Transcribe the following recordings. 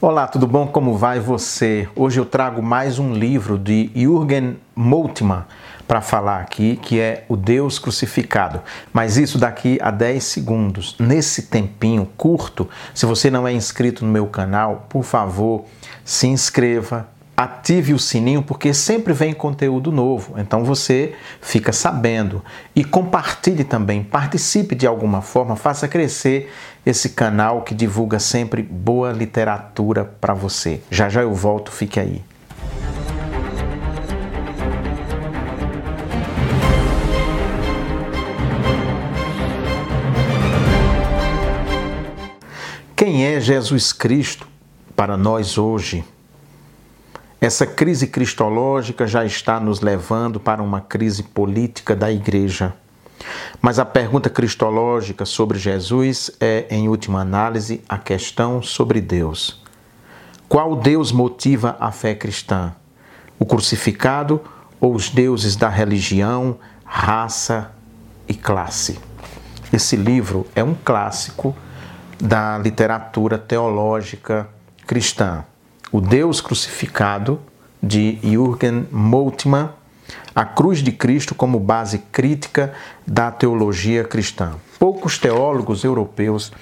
Olá, tudo bom? Como vai você? Hoje eu trago mais um livro de Jürgen Moltmann para falar aqui, que é O Deus Crucificado. Mas isso daqui a 10 segundos. Nesse tempinho curto, se você não é inscrito no meu canal, por favor, se inscreva, ative o sininho porque sempre vem conteúdo novo, então você fica sabendo. E compartilhe também, participe de alguma forma, faça crescer esse canal que divulga sempre boa literatura para você. Já já eu volto, fique aí. Quem é Jesus Cristo para nós hoje? Essa crise cristológica já está nos levando para uma crise política da igreja. Mas a pergunta cristológica sobre Jesus é, em última análise, a questão sobre Deus. Qual Deus motiva a fé cristã? O crucificado ou os deuses da religião, raça e classe? Esse livro é um clássico da literatura teológica cristã. O Deus Crucificado, de Jürgen Moltmann, a cruz de Cristo como base crítica da teologia cristã. Poucos teólogos europeus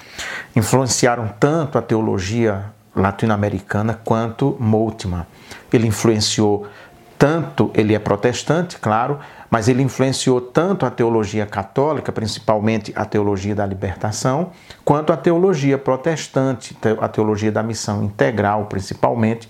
influenciaram tanto a teologia latino-americana quanto Moltmann. Ele influenciou tanto, ele é protestante, claro, mas ele influenciou tanto a teologia católica, principalmente a teologia da libertação, quanto a teologia protestante, a teologia da missão integral, principalmente,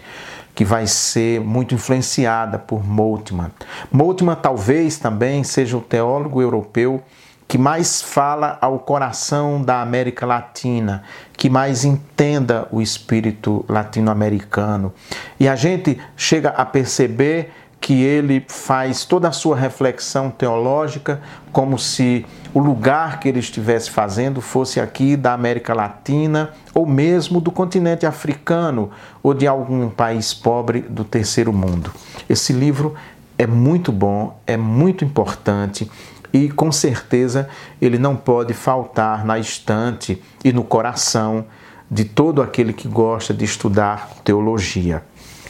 que vai ser muito influenciada por Moltmann. Moltmann talvez também seja o teólogo europeu que mais fala ao coração da América Latina, que mais entenda o espírito latino-americano. E a gente chega a perceber que ele faz toda a sua reflexão teológica como se o lugar que ele estivesse fazendo fosse aqui da América Latina ou mesmo do continente africano ou de algum país pobre do terceiro mundo. Esse livro é muito bom, é muito importante e com certeza ele não pode faltar na estante e no coração de todo aquele que gosta de estudar teologia.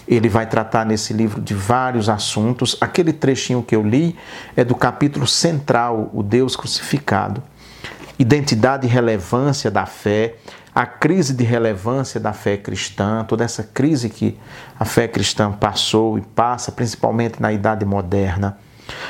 Ele vai tratar nesse livro de vários assuntos. Aquele trechinho que eu li é do capítulo central, O Deus Crucificado. Identidade e relevância da fé, a crise de relevância da fé cristã, toda essa crise que a fé cristã passou e passa, principalmente na Idade Moderna.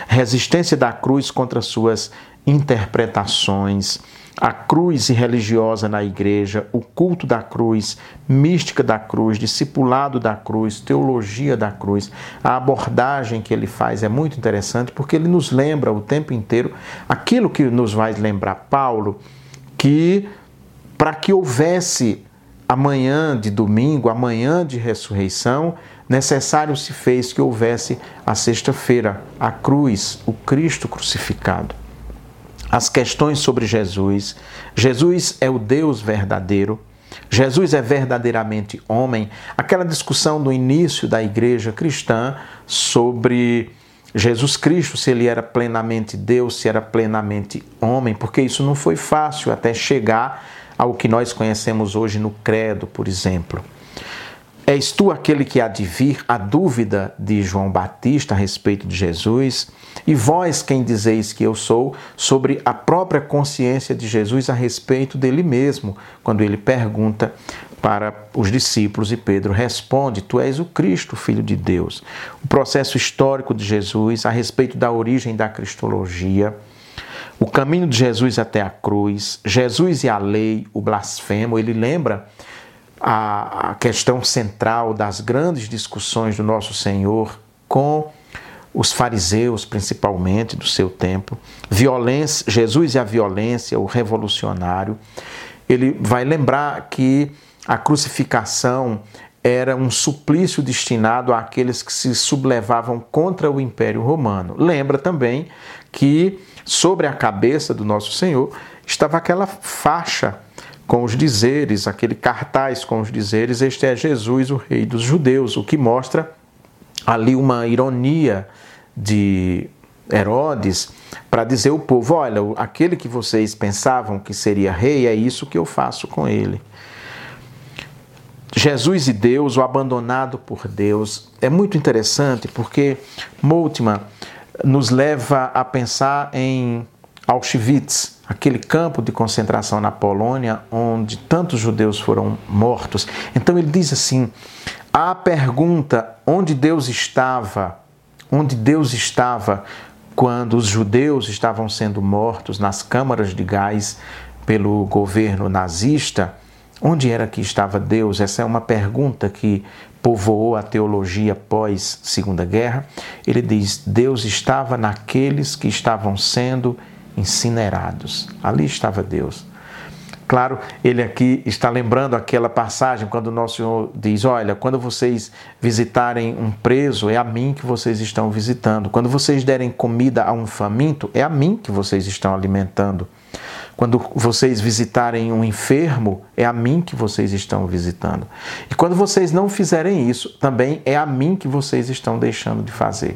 Resistência da cruz contra suas interpretações, a cruz religiosa na igreja, o culto da cruz, mística da cruz, discipulado da cruz, teologia da cruz. A abordagem que ele faz é muito interessante porque ele nos lembra o tempo inteiro aquilo que nos vai lembrar Paulo, que para que houvesse amanhã de domingo, amanhã de ressurreição, necessário se fez que houvesse a sexta-feira, a cruz, o Cristo crucificado as questões sobre Jesus. Jesus é o Deus verdadeiro. Jesus é verdadeiramente homem. Aquela discussão no início da igreja cristã sobre Jesus Cristo, se ele era plenamente Deus, se era plenamente homem, porque isso não foi fácil até chegar ao que nós conhecemos hoje no Credo, por exemplo. És tu aquele que há de vir? A dúvida de João Batista a respeito de Jesus. E vós quem dizeis que eu sou, sobre a própria consciência de Jesus a respeito dele mesmo, quando ele pergunta para os discípulos e Pedro responde: Tu és o Cristo, filho de Deus. O processo histórico de Jesus a respeito da origem da cristologia, o caminho de Jesus até a cruz, Jesus e a lei, o blasfemo, ele lembra a, a questão central das grandes discussões do nosso Senhor com os fariseus, principalmente do seu tempo, violência, Jesus e a violência, o revolucionário. Ele vai lembrar que a crucificação era um suplício destinado àqueles que se sublevavam contra o Império Romano. Lembra também que sobre a cabeça do nosso Senhor estava aquela faixa com os dizeres, aquele cartaz com os dizeres: Este é Jesus, o Rei dos Judeus, o que mostra ali uma ironia de Herodes para dizer ao povo: olha, aquele que vocês pensavam que seria rei, é isso que eu faço com ele. Jesus e Deus, o abandonado por Deus, é muito interessante porque Moltmann nos leva a pensar em Auschwitz, aquele campo de concentração na Polônia onde tantos judeus foram mortos. Então ele diz assim: a pergunta onde Deus estava, onde Deus estava quando os judeus estavam sendo mortos nas câmaras de gás pelo governo nazista, onde era que estava Deus? Essa é uma pergunta que povoou a teologia pós Segunda Guerra. Ele diz: Deus estava naqueles que estavam sendo incinerados. Ali estava Deus. Claro, ele aqui está lembrando aquela passagem quando o nosso Senhor diz: Olha, quando vocês visitarem um preso, é a mim que vocês estão visitando. Quando vocês derem comida a um faminto, é a mim que vocês estão alimentando. Quando vocês visitarem um enfermo, é a mim que vocês estão visitando. E quando vocês não fizerem isso, também é a mim que vocês estão deixando de fazer.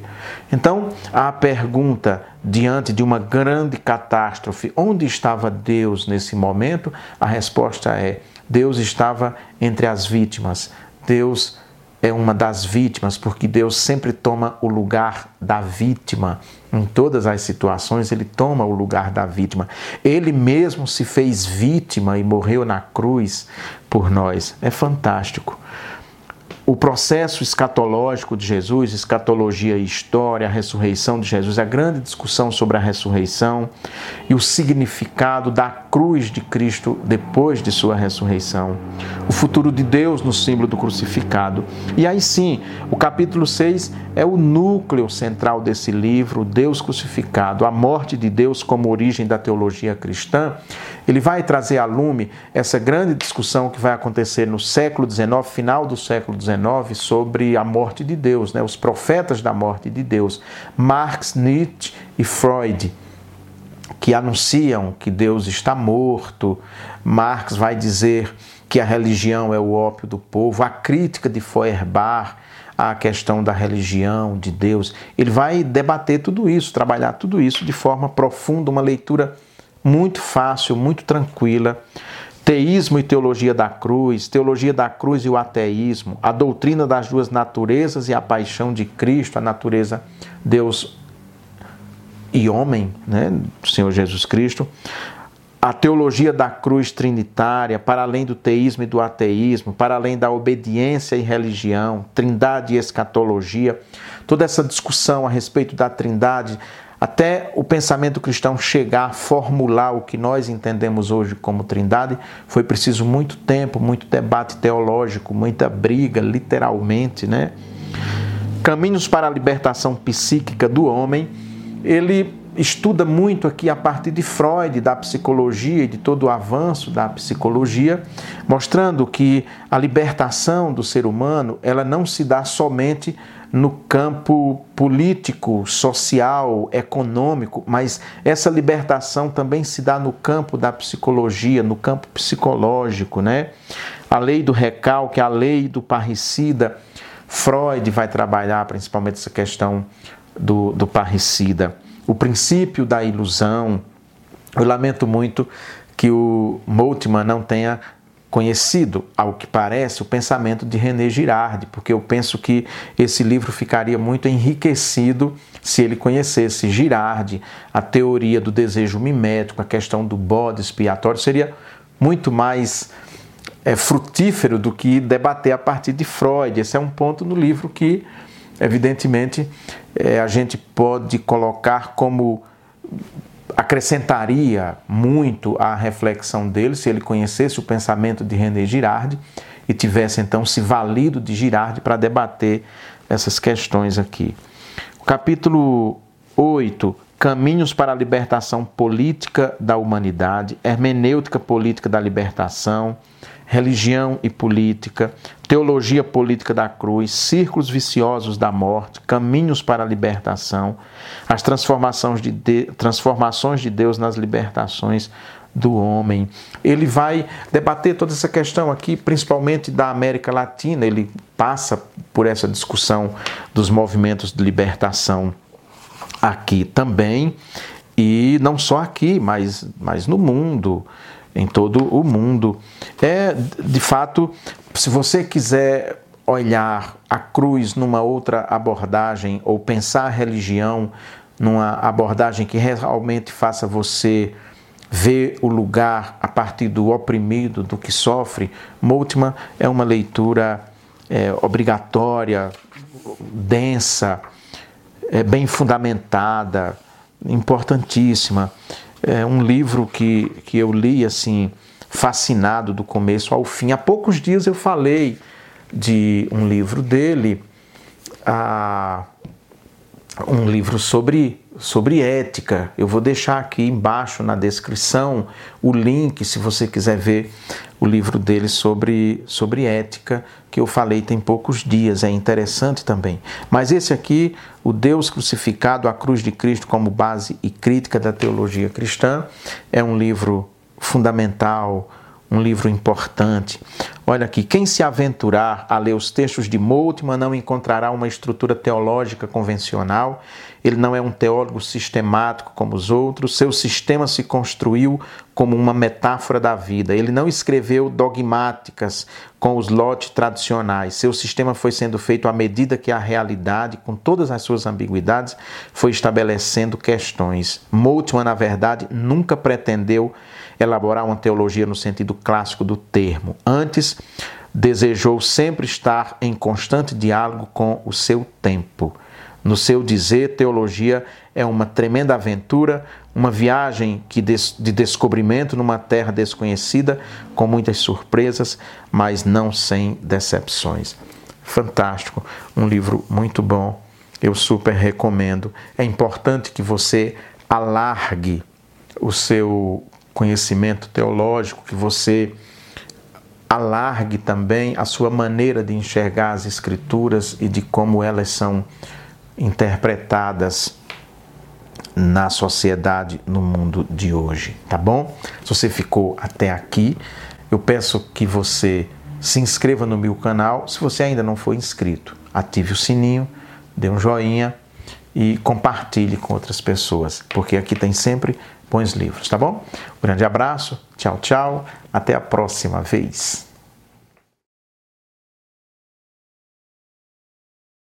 Então, a pergunta diante de uma grande catástrofe, onde estava Deus nesse momento? A resposta é: Deus estava entre as vítimas. Deus é uma das vítimas, porque Deus sempre toma o lugar da vítima. Em todas as situações, ele toma o lugar da vítima. Ele mesmo se fez vítima e morreu na cruz por nós. É fantástico o processo escatológico de Jesus, escatologia e história, a ressurreição de Jesus, a grande discussão sobre a ressurreição e o significado da cruz de Cristo depois de sua ressurreição, o futuro de Deus no símbolo do crucificado. E aí sim, o capítulo 6 é o núcleo central desse livro, Deus crucificado, a morte de Deus como origem da teologia cristã ele vai trazer a lume essa grande discussão que vai acontecer no século XIX, final do século XIX, sobre a morte de Deus, né? os profetas da morte de Deus, Marx, Nietzsche e Freud, que anunciam que Deus está morto. Marx vai dizer que a religião é o ópio do povo, a crítica de Feuerbach à questão da religião, de Deus. Ele vai debater tudo isso, trabalhar tudo isso de forma profunda, uma leitura muito fácil, muito tranquila. Teísmo e teologia da cruz, teologia da cruz e o ateísmo, a doutrina das duas naturezas e a paixão de Cristo, a natureza Deus e homem, né, Senhor Jesus Cristo, a teologia da cruz trinitária, para além do teísmo e do ateísmo, para além da obediência e religião, trindade e escatologia, toda essa discussão a respeito da trindade, até o pensamento cristão chegar a formular o que nós entendemos hoje como trindade, foi preciso muito tempo, muito debate teológico, muita briga, literalmente, né? Caminhos para a libertação psíquica do homem, ele estuda muito aqui a partir de Freud, da psicologia e de todo o avanço da psicologia, mostrando que a libertação do ser humano, ela não se dá somente no campo político, social, econômico, mas essa libertação também se dá no campo da psicologia, no campo psicológico, né? A lei do recalque, a lei do parricida, Freud vai trabalhar principalmente essa questão do, do parricida. O princípio da ilusão. Eu lamento muito que o Moltmann não tenha conhecido, ao que parece, o pensamento de René Girardi, porque eu penso que esse livro ficaria muito enriquecido se ele conhecesse Girardi, a teoria do desejo mimético, a questão do bode expiatório, seria muito mais é, frutífero do que debater a partir de Freud. Esse é um ponto no livro que, evidentemente, é, a gente pode colocar como acrescentaria muito à reflexão dele se ele conhecesse o pensamento de René Girardi e tivesse então se valido de Girardi para debater essas questões aqui. O capítulo 8, Caminhos para a libertação política da humanidade, hermenêutica política da libertação, religião e política, teologia política da cruz, círculos viciosos da morte, caminhos para a libertação, as transformações de, de, transformações de Deus nas libertações do homem. Ele vai debater toda essa questão aqui, principalmente da América Latina. Ele passa por essa discussão dos movimentos de libertação aqui também, e não só aqui, mas, mas no mundo em todo o mundo. É, de fato, se você quiser olhar a cruz numa outra abordagem ou pensar a religião numa abordagem que realmente faça você ver o lugar a partir do oprimido, do que sofre, Moltmann é uma leitura é, obrigatória, densa, é, bem fundamentada, importantíssima. É um livro que, que eu li assim, fascinado do começo ao fim. Há poucos dias eu falei de um livro dele, a, um livro sobre, sobre ética. Eu vou deixar aqui embaixo na descrição o link, se você quiser ver o livro dele sobre, sobre ética, que eu falei tem poucos dias, é interessante também. Mas esse aqui, O Deus Crucificado, a Cruz de Cristo como base e crítica da teologia cristã, é um livro fundamental um livro importante. Olha aqui, quem se aventurar a ler os textos de Moltmann não encontrará uma estrutura teológica convencional. Ele não é um teólogo sistemático como os outros. Seu sistema se construiu como uma metáfora da vida. Ele não escreveu dogmáticas com os lotes tradicionais. Seu sistema foi sendo feito à medida que a realidade, com todas as suas ambiguidades, foi estabelecendo questões. Moltmann, na verdade, nunca pretendeu elaborar uma teologia no sentido clássico do termo. Antes, desejou sempre estar em constante diálogo com o seu tempo. No seu dizer, teologia é uma tremenda aventura, uma viagem de descobrimento numa terra desconhecida, com muitas surpresas, mas não sem decepções. Fantástico, um livro muito bom, eu super recomendo. É importante que você alargue o seu conhecimento teológico, que você alargue também a sua maneira de enxergar as Escrituras e de como elas são interpretadas na sociedade, no mundo de hoje, tá bom? Se você ficou até aqui, eu peço que você se inscreva no meu canal. Se você ainda não for inscrito, ative o sininho, dê um joinha e compartilhe com outras pessoas, porque aqui tem sempre bons livros, tá bom? Um grande abraço, tchau, tchau, até a próxima vez.